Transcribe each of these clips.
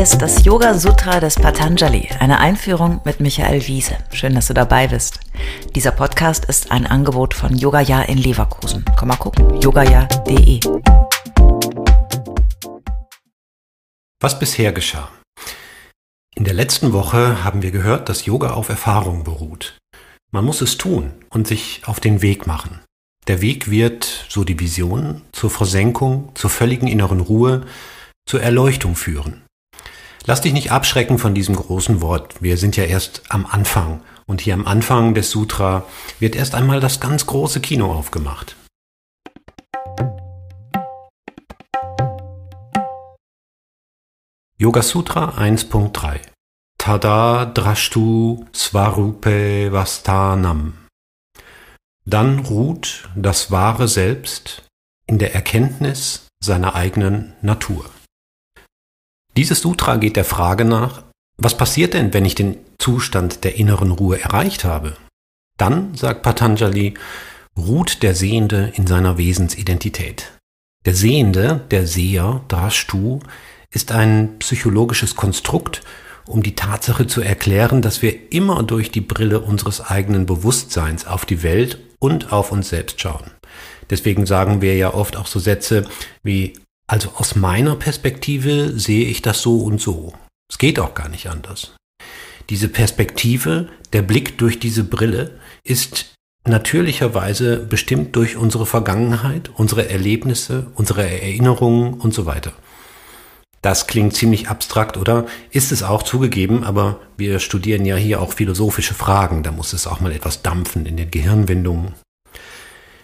Ist das Yoga Sutra des Patanjali, eine Einführung mit Michael Wiese. Schön, dass du dabei bist. Dieser Podcast ist ein Angebot von Yogaya in Leverkusen. Komm mal gucken, yogaya.de. Was bisher geschah? In der letzten Woche haben wir gehört, dass Yoga auf Erfahrung beruht. Man muss es tun und sich auf den Weg machen. Der Weg wird, so die Vision, zur Versenkung, zur völligen inneren Ruhe, zur Erleuchtung führen. Lass dich nicht abschrecken von diesem großen Wort. Wir sind ja erst am Anfang. Und hier am Anfang des Sutra wird erst einmal das ganz große Kino aufgemacht. Yoga Sutra 1.3 Tada Drashtu Svarupe Vastanam Dann ruht das wahre Selbst in der Erkenntnis seiner eigenen Natur. Dieses Sutra geht der Frage nach, was passiert denn, wenn ich den Zustand der inneren Ruhe erreicht habe? Dann, sagt Patanjali, ruht der Sehende in seiner Wesensidentität. Der Sehende, der Seher, Drashtu, ist ein psychologisches Konstrukt, um die Tatsache zu erklären, dass wir immer durch die Brille unseres eigenen Bewusstseins auf die Welt und auf uns selbst schauen. Deswegen sagen wir ja oft auch so Sätze wie also aus meiner Perspektive sehe ich das so und so. Es geht auch gar nicht anders. Diese Perspektive, der Blick durch diese Brille ist natürlicherweise bestimmt durch unsere Vergangenheit, unsere Erlebnisse, unsere Erinnerungen und so weiter. Das klingt ziemlich abstrakt, oder? Ist es auch zugegeben, aber wir studieren ja hier auch philosophische Fragen, da muss es auch mal etwas dampfen in den Gehirnwindungen.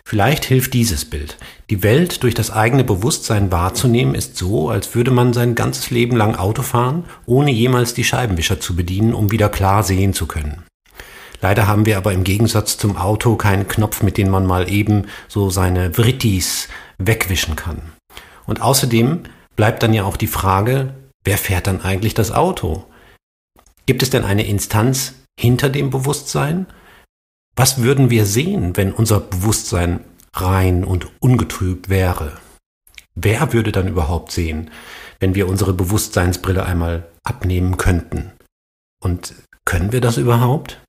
Vielleicht hilft dieses Bild. Die Welt durch das eigene Bewusstsein wahrzunehmen ist so, als würde man sein ganzes Leben lang Auto fahren, ohne jemals die Scheibenwischer zu bedienen, um wieder klar sehen zu können. Leider haben wir aber im Gegensatz zum Auto keinen Knopf, mit dem man mal eben so seine Vrittis wegwischen kann. Und außerdem bleibt dann ja auch die Frage, wer fährt dann eigentlich das Auto? Gibt es denn eine Instanz hinter dem Bewusstsein? Was würden wir sehen, wenn unser Bewusstsein rein und ungetrübt wäre? Wer würde dann überhaupt sehen, wenn wir unsere Bewusstseinsbrille einmal abnehmen könnten? Und können wir das überhaupt?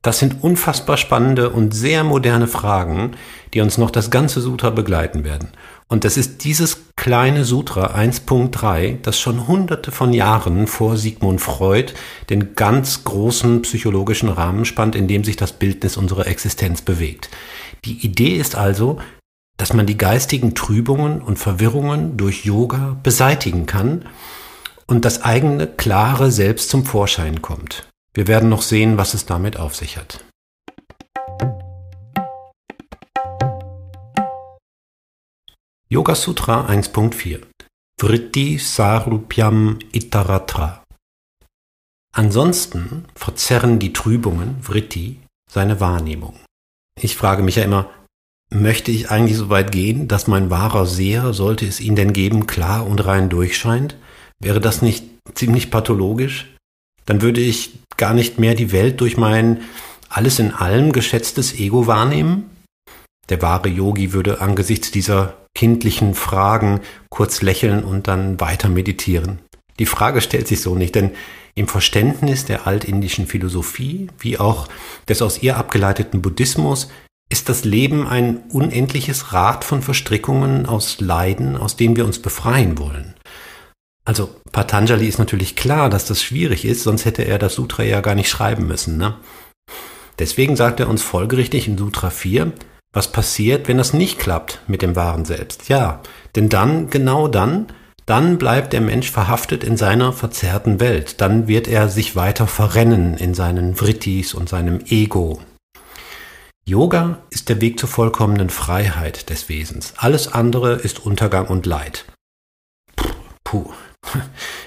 Das sind unfassbar spannende und sehr moderne Fragen, die uns noch das ganze Sutra begleiten werden. Und das ist dieses kleine Sutra 1.3, das schon hunderte von Jahren vor Sigmund Freud den ganz großen psychologischen Rahmen spannt, in dem sich das Bildnis unserer Existenz bewegt. Die Idee ist also, dass man die geistigen Trübungen und Verwirrungen durch Yoga beseitigen kann und das eigene klare Selbst zum Vorschein kommt. Wir werden noch sehen, was es damit auf sich hat. Yoga Sutra 1.4 Vritti Sarupyam Itaratra Ansonsten verzerren die Trübungen, Vritti, seine Wahrnehmung. Ich frage mich ja immer, möchte ich eigentlich so weit gehen, dass mein wahrer Seher, sollte es ihn denn geben, klar und rein durchscheint? Wäre das nicht ziemlich pathologisch? Dann würde ich gar nicht mehr die Welt durch mein alles in allem geschätztes Ego wahrnehmen? Der wahre Yogi würde angesichts dieser kindlichen Fragen kurz lächeln und dann weiter meditieren. Die Frage stellt sich so nicht, denn im Verständnis der altindischen Philosophie wie auch des aus ihr abgeleiteten Buddhismus ist das Leben ein unendliches Rad von Verstrickungen aus Leiden, aus dem wir uns befreien wollen. Also Patanjali ist natürlich klar, dass das schwierig ist, sonst hätte er das Sutra ja gar nicht schreiben müssen. Ne? Deswegen sagt er uns folgerichtig in Sutra 4, was passiert, wenn das nicht klappt mit dem wahren Selbst. Ja, denn dann, genau dann, dann bleibt der Mensch verhaftet in seiner verzerrten Welt. Dann wird er sich weiter verrennen in seinen Vrittis und seinem Ego. Yoga ist der Weg zur vollkommenen Freiheit des Wesens. Alles andere ist Untergang und Leid. Puh,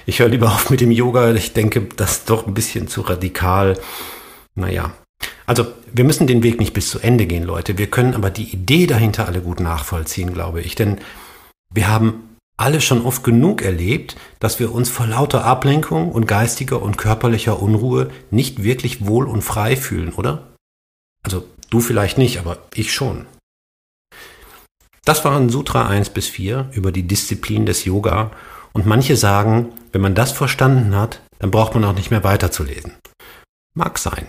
ich höre lieber auf mit dem Yoga. Ich denke, das ist doch ein bisschen zu radikal. Naja. Also, wir müssen den Weg nicht bis zu Ende gehen, Leute. Wir können aber die Idee dahinter alle gut nachvollziehen, glaube ich. Denn wir haben alle schon oft genug erlebt, dass wir uns vor lauter Ablenkung und geistiger und körperlicher Unruhe nicht wirklich wohl und frei fühlen, oder? Also, du vielleicht nicht, aber ich schon. Das waren Sutra 1 bis 4 über die Disziplin des Yoga Und manche sagen, wenn man das verstanden hat, dann braucht man auch nicht mehr weiterzulesen. Mag sein,